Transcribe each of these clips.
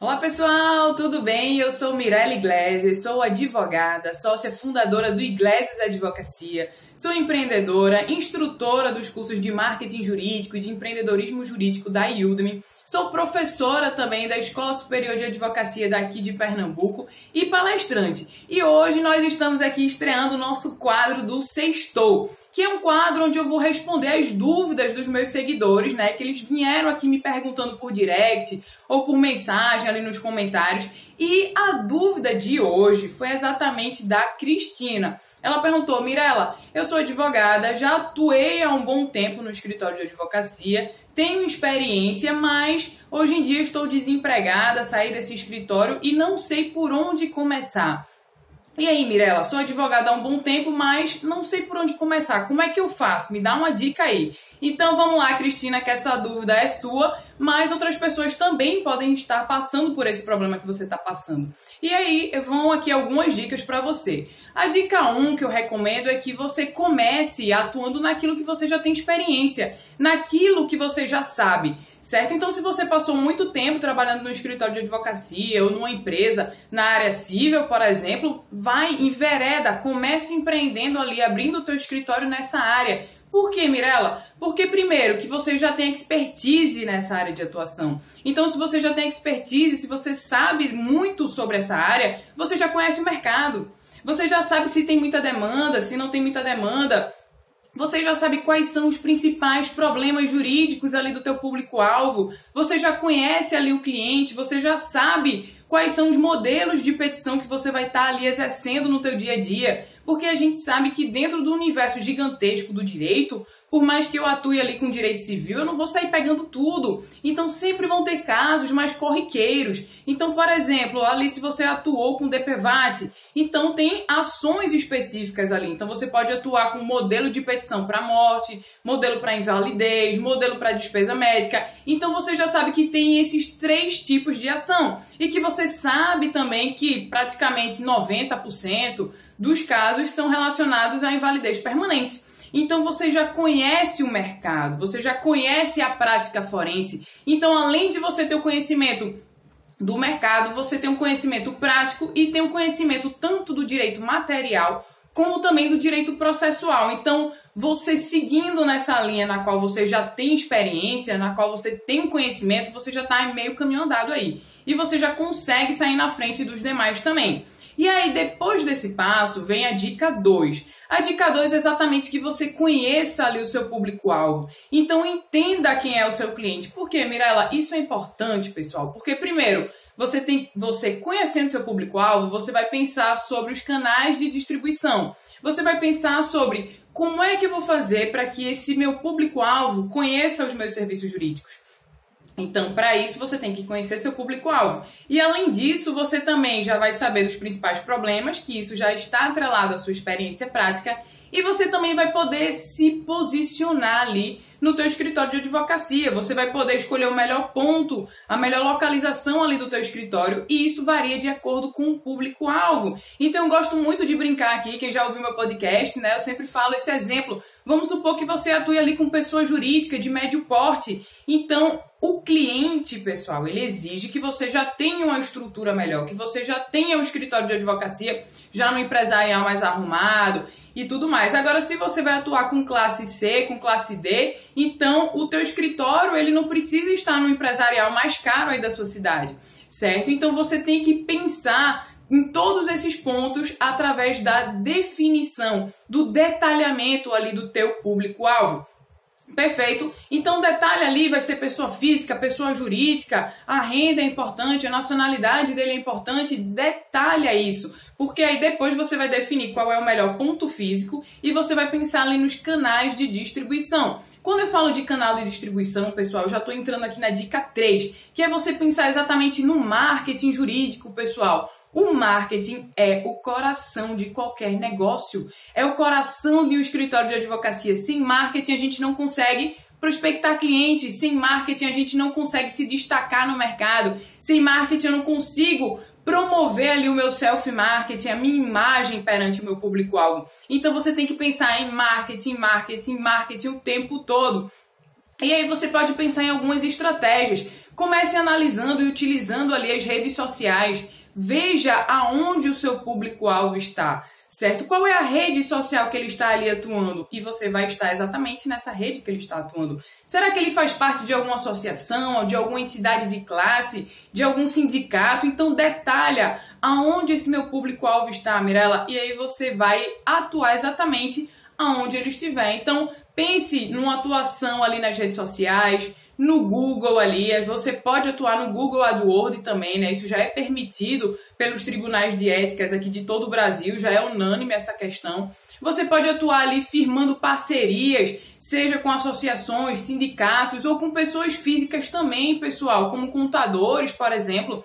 Olá pessoal, tudo bem? Eu sou Mirella Iglesias, sou advogada, sócia fundadora do Iglesias Advocacia, sou empreendedora, instrutora dos cursos de marketing jurídico e de empreendedorismo jurídico da Udemy, sou professora também da Escola Superior de Advocacia daqui de Pernambuco e palestrante. E hoje nós estamos aqui estreando o nosso quadro do Sextou que é um quadro onde eu vou responder as dúvidas dos meus seguidores, né? Que eles vieram aqui me perguntando por direct ou por mensagem ali nos comentários. E a dúvida de hoje foi exatamente da Cristina. Ela perguntou: Mirella, eu sou advogada, já atuei há um bom tempo no escritório de advocacia, tenho experiência, mas hoje em dia estou desempregada, saí desse escritório e não sei por onde começar. E aí, Mirella, sou advogada há um bom tempo, mas não sei por onde começar. Como é que eu faço? Me dá uma dica aí. Então vamos lá, Cristina, que essa dúvida é sua, mas outras pessoas também podem estar passando por esse problema que você está passando. E aí vão aqui algumas dicas para você. A dica 1 um que eu recomendo é que você comece atuando naquilo que você já tem experiência, naquilo que você já sabe certo? Então, se você passou muito tempo trabalhando no escritório de advocacia ou numa empresa na área civil, por exemplo, vai, envereda, comece empreendendo ali, abrindo o teu escritório nessa área. Por quê, Mirella? Porque, primeiro, que você já tem expertise nessa área de atuação. Então, se você já tem expertise, se você sabe muito sobre essa área, você já conhece o mercado. Você já sabe se tem muita demanda, se não tem muita demanda, você já sabe quais são os principais problemas jurídicos ali do teu público-alvo. Você já conhece ali o cliente, você já sabe quais são os modelos de petição que você vai estar ali exercendo no teu dia a dia, porque a gente sabe que dentro do universo gigantesco do direito, por mais que eu atue ali com direito civil, eu não vou sair pegando tudo. Então sempre vão ter casos mais corriqueiros. Então, por exemplo, ali se você atuou com DPVAT, então tem ações específicas ali. Então você pode atuar com modelo de petição para morte, modelo para invalidez, modelo para despesa médica. Então você já sabe que tem esses três tipos de ação e que você sabe também que praticamente 90% dos casos são relacionados à invalidez permanente. Então você já conhece o mercado, você já conhece a prática forense. Então, além de você ter o conhecimento do mercado, você tem um conhecimento prático e tem um conhecimento tanto do direito material como também do direito processual. Então, você seguindo nessa linha na qual você já tem experiência, na qual você tem conhecimento, você já está meio caminho andado aí. E você já consegue sair na frente dos demais também. E aí, depois desse passo, vem a dica 2. A dica 2 é exatamente que você conheça ali o seu público-alvo. Então, entenda quem é o seu cliente. Por quê, Mirella? Isso é importante, pessoal. Porque, primeiro, você tem, você conhecendo seu público-alvo, você vai pensar sobre os canais de distribuição. Você vai pensar sobre como é que eu vou fazer para que esse meu público-alvo conheça os meus serviços jurídicos. Então, para isso, você tem que conhecer seu público-alvo. E além disso, você também já vai saber dos principais problemas, que isso já está atrelado à sua experiência prática, e você também vai poder se posicionar ali no teu escritório de advocacia. Você vai poder escolher o melhor ponto, a melhor localização ali do teu escritório, e isso varia de acordo com o público-alvo. Então eu gosto muito de brincar aqui, quem já ouviu meu podcast, né? Eu sempre falo esse exemplo. Vamos supor que você atue ali com pessoa jurídica de médio porte. Então, o cliente, pessoal, ele exige que você já tenha uma estrutura melhor, que você já tenha um escritório de advocacia já no empresarial mais arrumado e tudo mais. Agora, se você vai atuar com classe C, com classe D, então o teu escritório ele não precisa estar no empresarial mais caro aí da sua cidade, certo? Então você tem que pensar em todos esses pontos através da definição, do detalhamento ali do teu público-alvo. Perfeito. Então, detalhe ali vai ser pessoa física, pessoa jurídica, a renda é importante, a nacionalidade dele é importante. Detalha isso, porque aí depois você vai definir qual é o melhor ponto físico e você vai pensar ali nos canais de distribuição. Quando eu falo de canal de distribuição, pessoal, já estou entrando aqui na dica 3, que é você pensar exatamente no marketing jurídico, pessoal. O marketing é o coração de qualquer negócio, é o coração de um escritório de advocacia. Sem marketing a gente não consegue prospectar clientes, sem marketing a gente não consegue se destacar no mercado, sem marketing eu não consigo promover ali o meu self-marketing, a minha imagem perante o meu público-alvo. Então você tem que pensar em marketing, marketing, marketing o tempo todo. E aí você pode pensar em algumas estratégias. Comece analisando e utilizando ali as redes sociais. Veja aonde o seu público-alvo está certo? Qual é a rede social que ele está ali atuando? E você vai estar exatamente nessa rede que ele está atuando. Será que ele faz parte de alguma associação, de alguma entidade de classe, de algum sindicato? Então detalha aonde esse meu público-alvo está, Mirella, e aí você vai atuar exatamente aonde ele estiver. Então pense numa atuação ali nas redes sociais, no Google ali, você pode atuar no Google AdWords também, né? Isso já é permitido pelos tribunais de éticas aqui de todo o Brasil, já é unânime essa questão. Você pode atuar ali firmando parcerias, seja com associações, sindicatos ou com pessoas físicas também, pessoal, como contadores, por exemplo,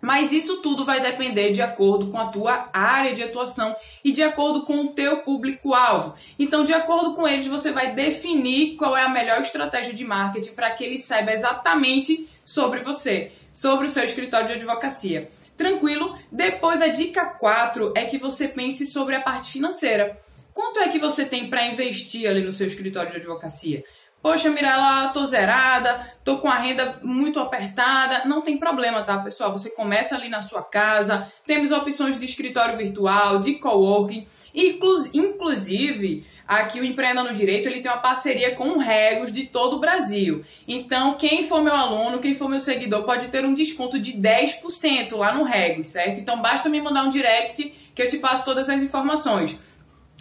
mas isso tudo vai depender de acordo com a tua área de atuação e de acordo com o teu público-alvo. Então, de acordo com eles, você vai definir qual é a melhor estratégia de marketing para que ele saiba exatamente sobre você, sobre o seu escritório de advocacia. Tranquilo? Depois, a dica 4 é que você pense sobre a parte financeira. Quanto é que você tem para investir ali no seu escritório de advocacia? Poxa, Mirella, tô zerada, tô com a renda muito apertada. Não tem problema, tá, pessoal? Você começa ali na sua casa. Temos opções de escritório virtual, de coworking. Inclusive, aqui o Empreenda no Direito, ele tem uma parceria com o Regos de todo o Brasil. Então, quem for meu aluno, quem for meu seguidor, pode ter um desconto de 10% lá no Regos, certo? Então, basta me mandar um direct que eu te passo todas as informações.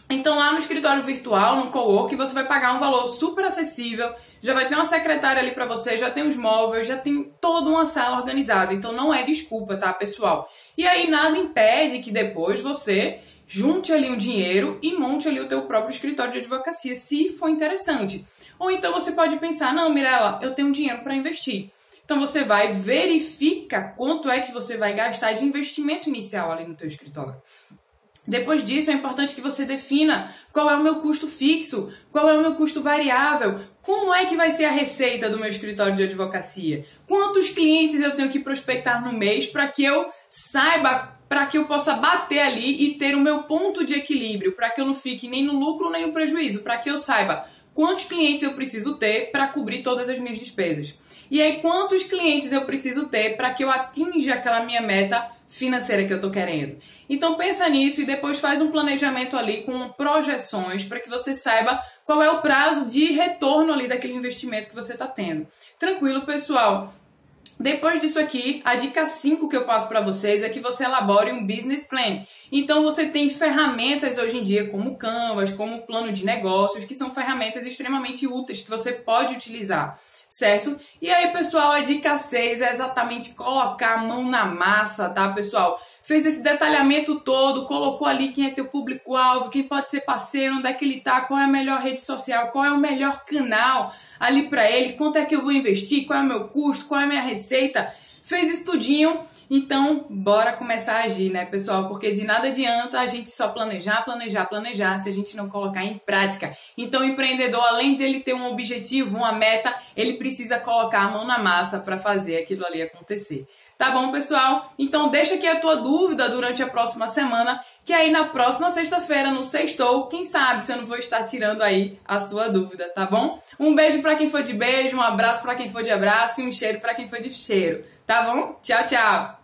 Então, lá no escritório virtual, no cowork, você vai pagar um valor super acessível, já vai ter uma secretária ali para você, já tem os móveis, já tem toda uma sala organizada. Então, não é desculpa, tá, pessoal? E aí, nada impede que depois você junte ali um dinheiro e monte ali o teu próprio escritório de advocacia, se for interessante. Ou então você pode pensar, não, Mirella, eu tenho dinheiro para investir. Então você vai verifica quanto é que você vai gastar de investimento inicial ali no teu escritório. Depois disso, é importante que você defina qual é o meu custo fixo, qual é o meu custo variável, como é que vai ser a receita do meu escritório de advocacia, quantos clientes eu tenho que prospectar no mês para que eu saiba, para que eu possa bater ali e ter o meu ponto de equilíbrio, para que eu não fique nem no lucro nem no prejuízo, para que eu saiba quantos clientes eu preciso ter para cobrir todas as minhas despesas. E aí, quantos clientes eu preciso ter para que eu atinja aquela minha meta financeira que eu estou querendo. Então pensa nisso e depois faz um planejamento ali com projeções para que você saiba qual é o prazo de retorno ali daquele investimento que você está tendo. Tranquilo, pessoal? Depois disso aqui, a dica 5 que eu passo para vocês é que você elabore um business plan. Então você tem ferramentas hoje em dia como Canvas, como plano de negócios, que são ferramentas extremamente úteis que você pode utilizar certo? E aí, pessoal, a dica 6 é exatamente colocar a mão na massa, tá, pessoal? Fez esse detalhamento todo, colocou ali quem é teu público-alvo, quem pode ser parceiro, onde é que ele tá, qual é a melhor rede social, qual é o melhor canal ali para ele, quanto é que eu vou investir, qual é o meu custo, qual é a minha receita. Fez estudinho então, bora começar a agir, né, pessoal? Porque de nada adianta a gente só planejar, planejar, planejar se a gente não colocar em prática. Então, o empreendedor, além dele ter um objetivo, uma meta, ele precisa colocar a mão na massa para fazer aquilo ali acontecer. Tá bom, pessoal? Então, deixa aqui a tua dúvida durante a próxima semana, que aí na próxima sexta-feira, no Sextou, quem sabe se eu não vou estar tirando aí a sua dúvida, tá bom? Um beijo para quem for de beijo, um abraço para quem for de abraço e um cheiro para quem for de cheiro. Tá bom? Tchau, tchau!